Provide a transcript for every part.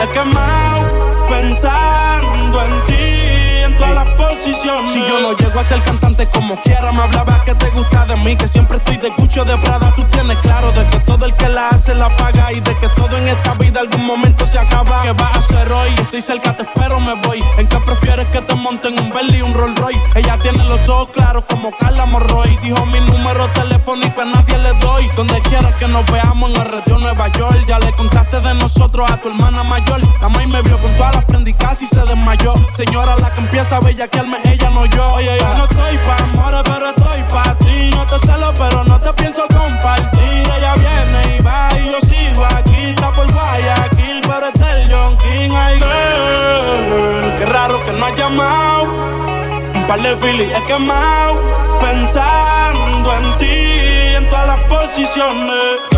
he quemado pensando en ti, en todas las posiciones. Si yo no llego a ser cantante como quiera, me hablaba que te gusta de mí, que siempre estoy de cucho de Prada. Tú tienes claro de que todo el que la hace la paga y de que todo en esta vida algún momento se acaba. ¿Qué vas a hacer hoy? Estoy cerca, te espero, me voy. ¿En qué prefieres que te monten un Bentley y un Rolls Royce? Ella tiene los ojos claros como Carla Morroy. Dijo mi número telefónico a nadie le doy. Donde quieras que nos veamos en el retiro Nueva York. Ya le contaste de nosotros a tu hermana mayor. La maíz me vio con todas las prendicas y se desmayó. Señora, la que empieza a bellaquearme, ella no yo. Oye, yo no estoy amores, pero estoy pa' ti. No te celo, pero no te pienso compartir. Ella viene y va y yo sigo aquí. Está por Guayaquil, pero es el John King. Ay, qué raro que no has llamado. Un par de filis he quemado. Pensando en ti, en todas las posiciones.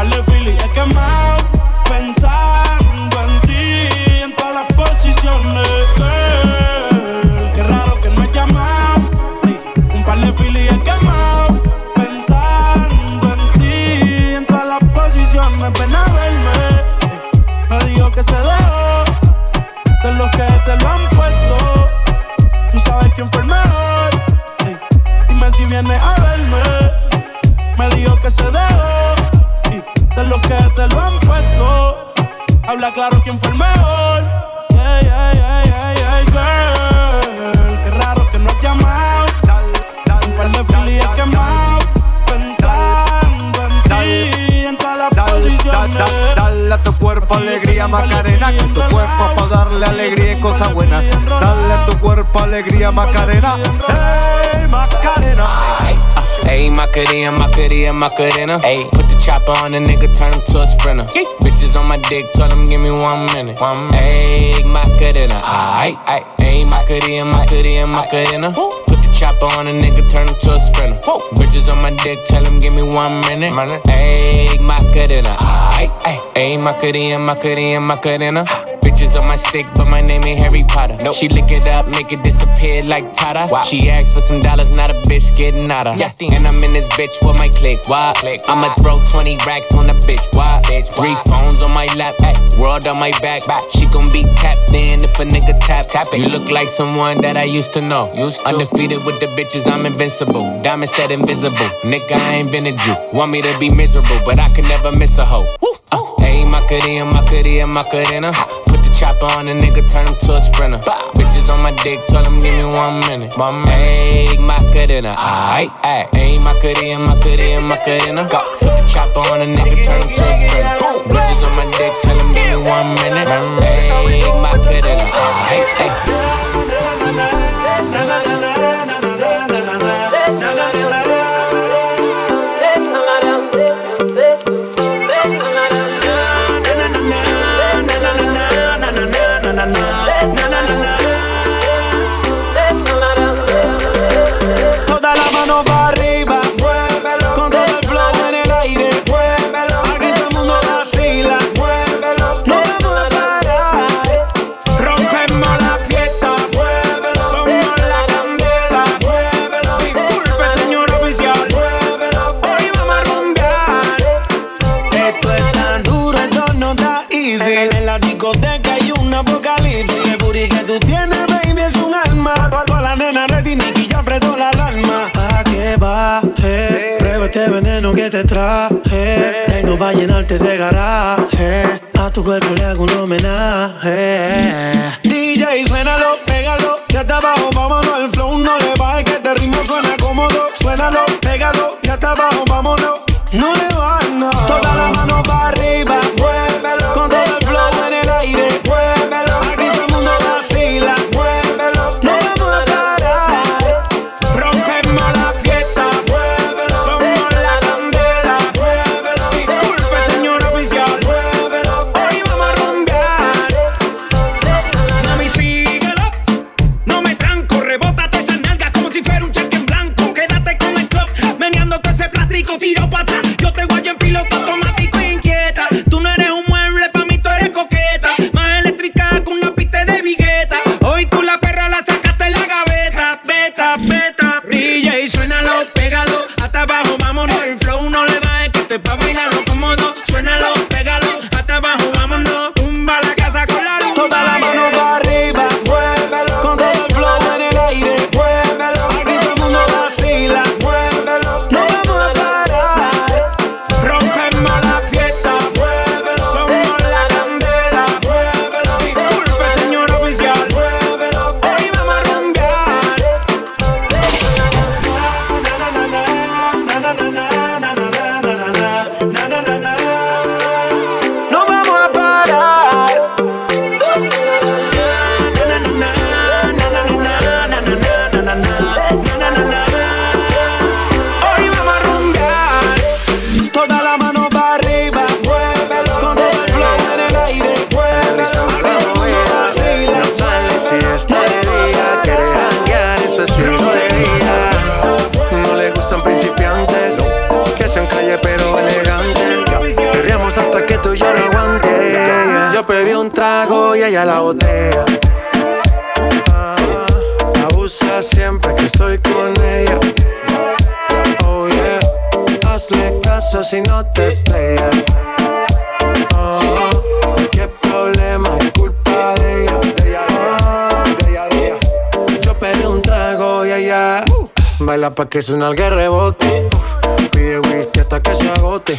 par de filis he quemado. Pensando Macarena. Ayy, put the chopper on the nigga, turn him to a sprinter. Bitches on my dick, tell him give me one minute. One minute. Ayy, Macarena, aight, aight. Ayy, Macarena, Macarena, Macarena. Put the chopper on a nigga, turn him to a sprinter. Bitches on my dick, tell him give me one minute. Ayy, Macarena, aight, aight. Ayy, Macarena, Macarena, Macarena. Bitches on my stick, but my name ain't Harry Potter. Nope. She lick it up, make it disappear like Tata. Wow. She asked for some dollars, not a bitch getting out of. Yeah. And I'm in this bitch for my click. Why? Click. I'ma throw 20 racks on a bitch. Why? Bitch. Three phones on my lap, ay. world on my back. back. She gon' be tapped in if a nigga tap. tap it. You look like someone that I used to know. Used to. Undefeated with the bitches, I'm invincible. Diamond said invisible. Nigga, I ain't been a Jew. Want me to be miserable, but I can never miss a hoe. Uh, Ayy, Macarena, Macarena, Macarena. Put the chopper on a nigga, turn him to a sprinter. Bitches on my dick, tell him give me one minute. One minute. Macarena, aight, aight. Ayy, Macarena, Macarena, Macarena. Put the chopper on a nigga, turn him to a sprinter. Bitches on my dick, tell him A tu cuerpo le hago un homenaje. DJ, suénalo, pégalo. Ya está abajo, vámonos. El flow no le baje, que este ritmo suena cómodo. Suénalo, pégalo. Ya está abajo, vámonos. No le bajes nada. Toda la mano para arriba, pedí un trago y ella la botella. Ah, abusa siempre que estoy con ella. Oh yeah, hazle caso si no te estrellas. Oh, cualquier problema es culpa de ella. De ella, de ella, Yo pedí un trago y ella baila pa' que suena el rebote. Pide whisky hasta que se agote.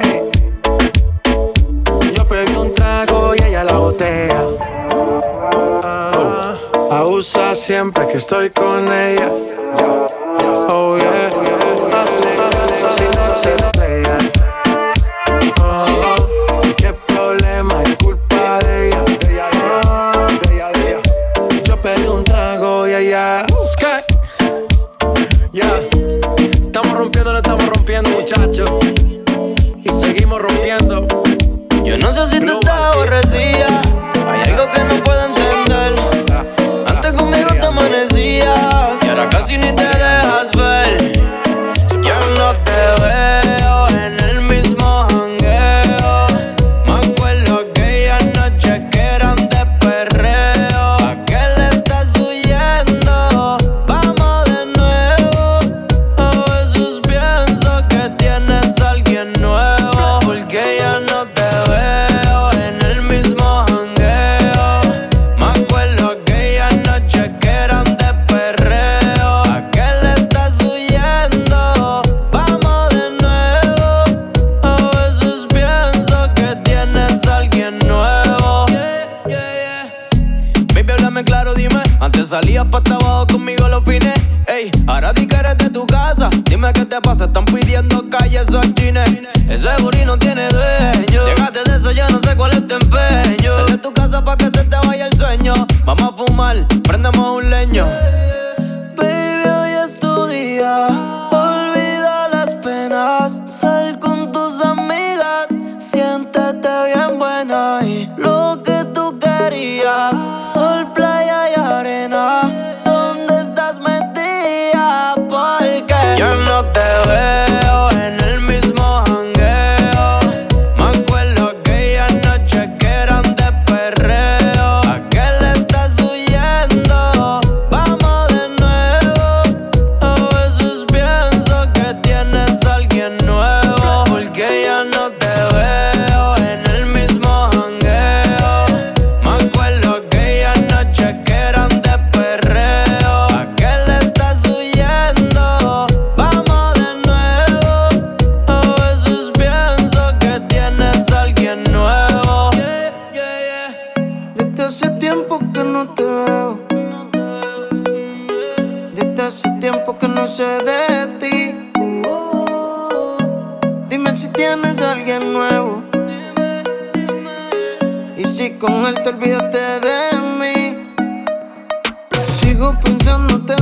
Siempre que estoy con ella.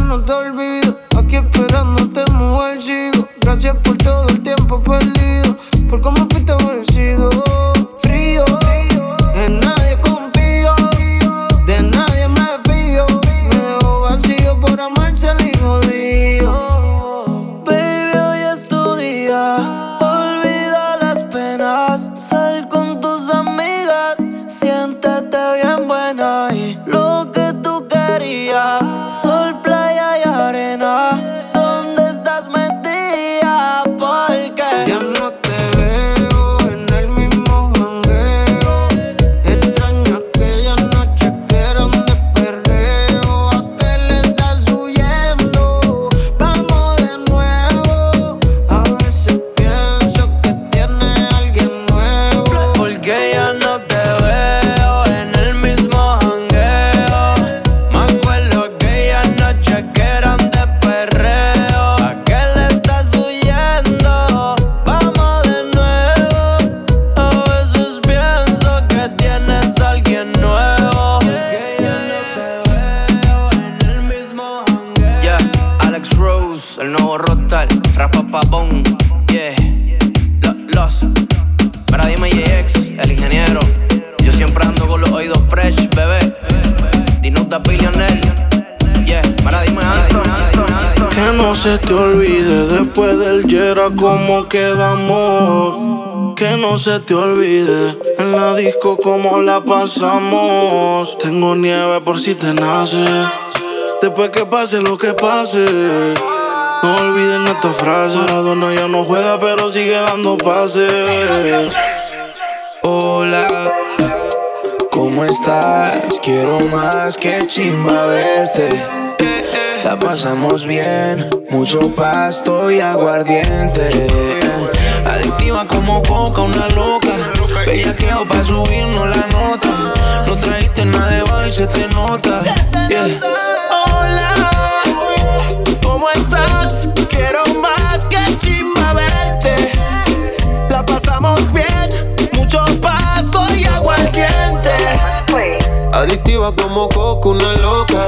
No te olvido. Noche que se te olvide después del Yera cómo quedamos. Que no se te olvide en la disco cómo la pasamos. Tengo nieve por si te nace. Después que pase lo que pase. No olviden esta frase. Maradona ya no juega, pero sigue dando pases. Hola, ¿cómo estás? Quiero más que chimba verte. La pasamos bien, mucho pasto y aguardiente. Adictiva como coca, una loca. Bellaqueo pa' subirnos la nota. No trajiste nada de baile se te nota. Yeah. Hola, ¿cómo estás? Adictiva como coco, una loca.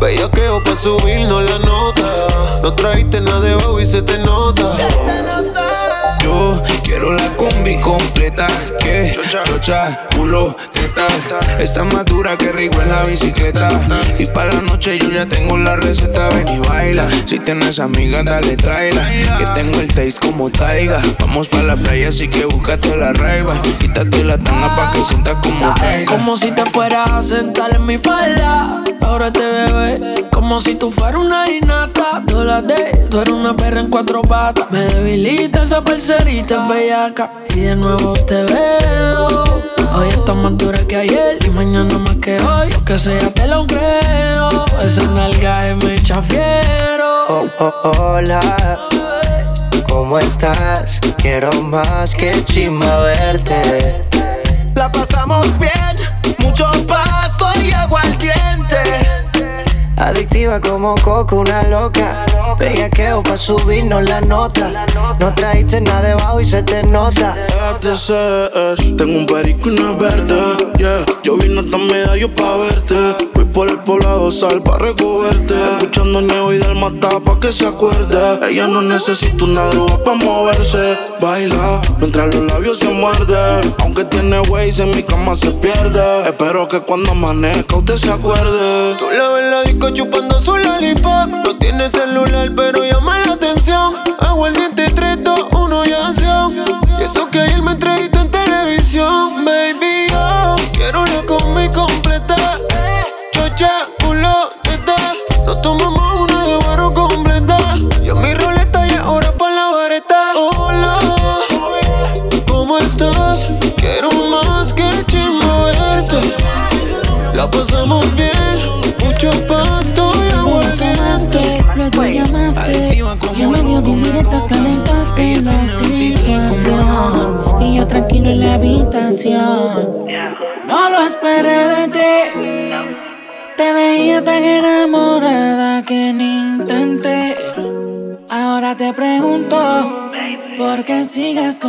Bellaqueo pa' subirnos la nota. No trajiste nada de y se te nota. Yo quiero la combi completa. Que chocha, culo, teta. Está más dura que rico en la bicicleta. Y para la noche yo ya tengo la receta. Ven y baila. Si tienes amigas, dale tráela. Que tengo el taste como taiga. Vamos para la playa, así que búscate la raiva. Quítate la tanga pa' que sientas como caiga. Como si te fueras a sentar en mi falda. Ahora te bebé. Como si tú fueras una inata. Dólate, tú eres una perra en cuatro patas. Me debilita esa parcerita bellaca. Y de nuevo te veo. Hoy estás más dura que ayer. Y mañana más que hoy. Lo que sea te lo creo. Esa nalga es me chafiero. Oh, oh, hola, ¿cómo estás? Quiero más que chimba verte. La pasamos bien, mucho pasto y aguardiente. Adictiva como coco, una loca. Bellaqueo pa' subirnos la nota. No trajiste nada debajo y se te nota. ATCs, Tengo un perico y una verde, yeah. Yo vine hasta medallo pa' verte. Voy por el poblado sal pa' recogerte. Escuchando Ñeo y del mata pa' que se acuerde. Ella no necesita una droga pa' moverse. Baila mientras los labios se muerden. Aunque tiene ways en mi cama se pierde. Espero que cuando amanezca usted se acuerde. Tú la ves la disco chupando su lollipop. No tiene celular, pero llama No lo esperé de ti. Te veía tan enamorada que ni intenté. Ahora te pregunto ¿Por qué sigues con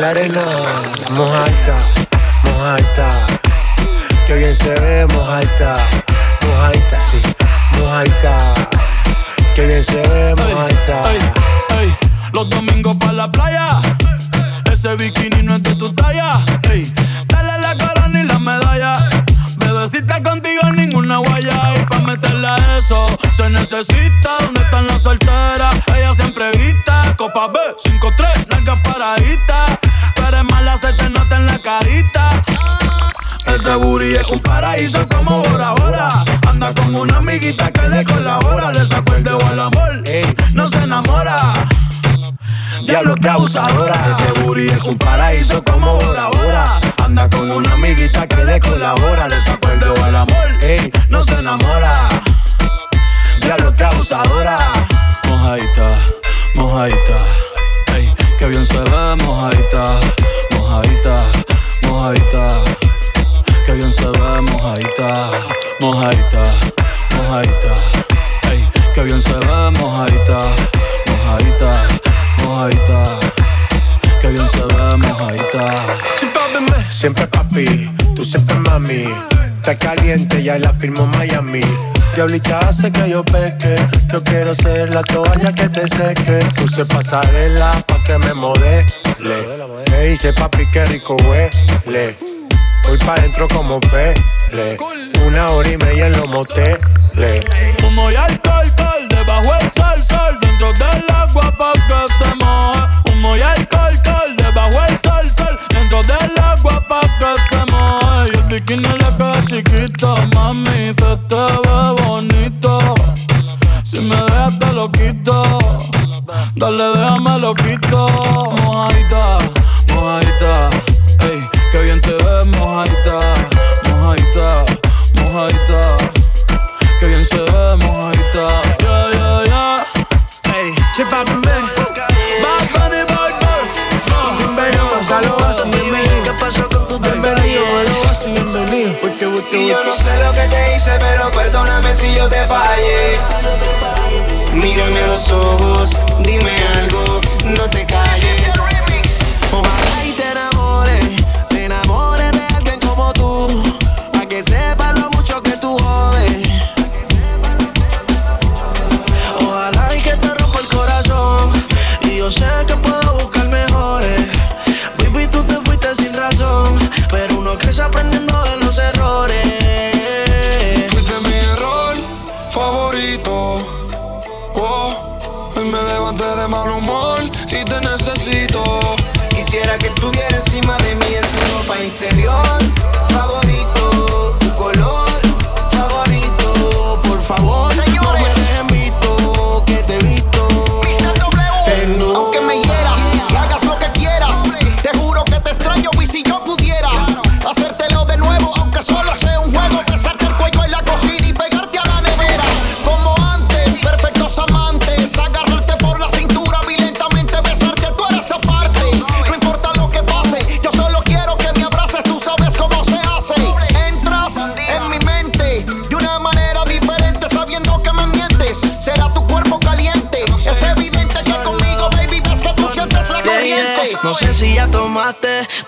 en la arena. Mojaita, mojaita. Que bien se ve, mojaita. Mojaita, sí, mojaita. Que bien se ve, mojaita. Ey, ey, los domingos para la playa. Ese bikini no es de tu talla. Ey, dale la cara ni la medalla. Bebecita contigo ninguna guaya. Y pa' meterle a eso se necesita. ¿Dónde están las solteras? Ella siempre grita. Copa B, 5-3, nalgas paraditas. Ese booty es un paraíso como Bora Bora. Anda con una amiguita que le colabora. Le sacó el dedo al amor, ey, no se enamora. Diablo que abusadora. Ese booty es un paraíso como Bora Bora. Anda con una amiguita que le colabora. Le sacó el dedo al amor, ey, no se enamora. Diablo que abusadora. Mojadita, mojadita. Ey, que bien se ve, mojadita, mojadita, mojadita. Que bien se ve, mojadita, mojadita, mojadita. Ey, que bien se ve, mojadita, mojadita, mojadita. Que bien se ve, mojadita. Siempre papi, tú siempre mami. Está caliente, ya la firmo Miami. Diablita hace que yo peque. Yo quiero ser la toalla que te seque. Puse pasarela pa' que me modele. Me dice papi que rico huele. Voy pa' dentro como pele. Una hora y media en los moteles. Humo y alcohol, alcohol, debajo el sol, sol, dentro del agua pa' que te moje. Humo y debajo el sol, sol, dentro del agua pa' que te moje. Chiquito, mami, se te ve bonito. Si me dejas te lo quito, dale déjame lo quito. Mírame a los ojos, dime algo,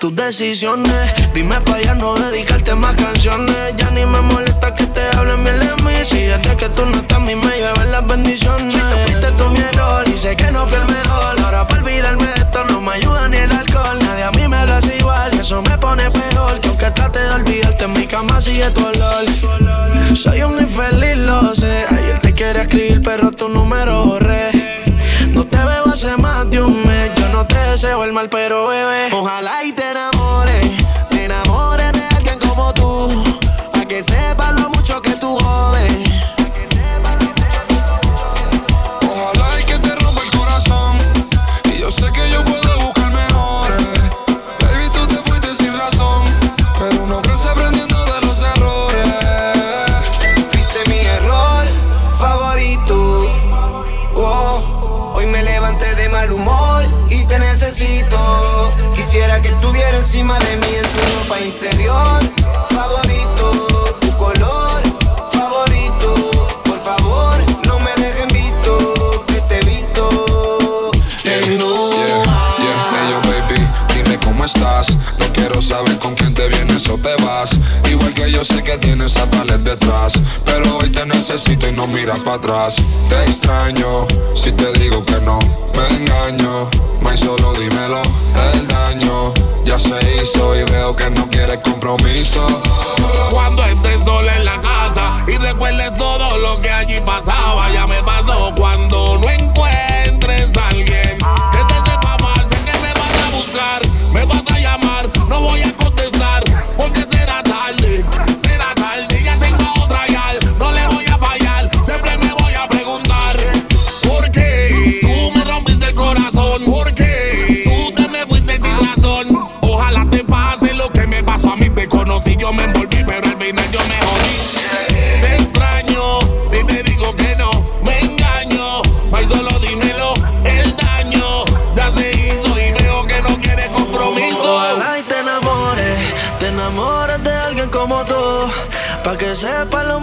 tus decisiones. Dime para ya no dedicarte más canciones. Ya ni me molesta que te hablen bien de mí. Si desde que tú no estás, mí me llevan las bendiciones. Fuiste tú mi error y sé que no fui el mejor. Ahora para olvidarme de esto no me ayuda ni el alcohol. Nadie a mí me lo hace igual eso me pone peor. Que aunque trate de olvidarte, en mi cama sigue tu olor. Soy un infeliz, lo sé. Ayer te quería escribir, pero tu número pero bebé. Ojalá y te no miras para atrás. Te extraño, si te digo que no, me engaño. May solo dímelo, el daño ya se hizo y veo que no quieres compromiso. Cuando estés sola en la casa y recuerdes todo lo que allí pasaba, ya me pasó cuando no encuentres alguien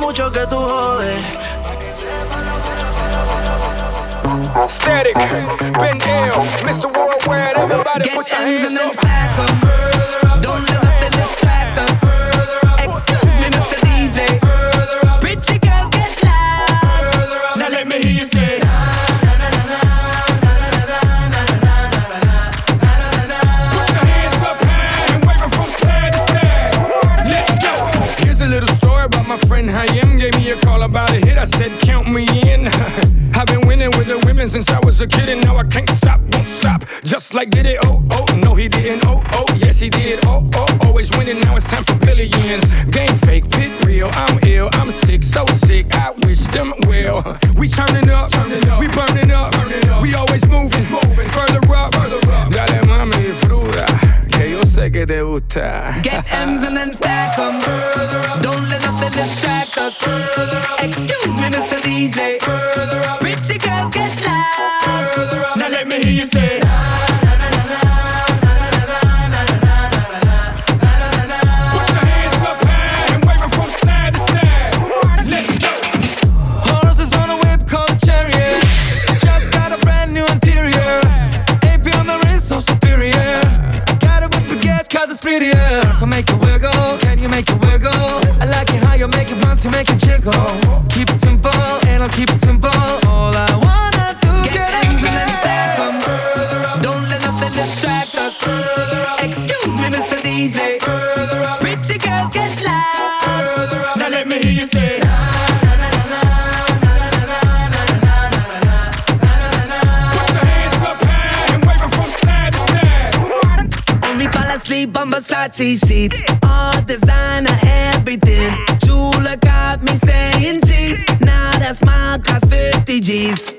mucho que tú jodes. Static, Ben Ill, Mr. Worldwide, everybody put your hands up. Count me in. I've been winning with the women since I was a kid, and now I can't stop, won't stop. Just like did it, oh, oh, no, he didn't, oh, oh, yes, he did, oh, oh, always winning, now it's time for billions. Game fake, pit real, I'm ill, I'm sick, so sick, I wish them well. We turning up, we burning up, we always moving, further que te gusta. Get M's and then stack 'em. Don't let nothing distract us. Excuse me, Mr. DJ. Pretty girls get loud. Now let me hear you say. cheat sheets, all designer, everything. Chula got me saying cheese. Now that smile costs 50 G's.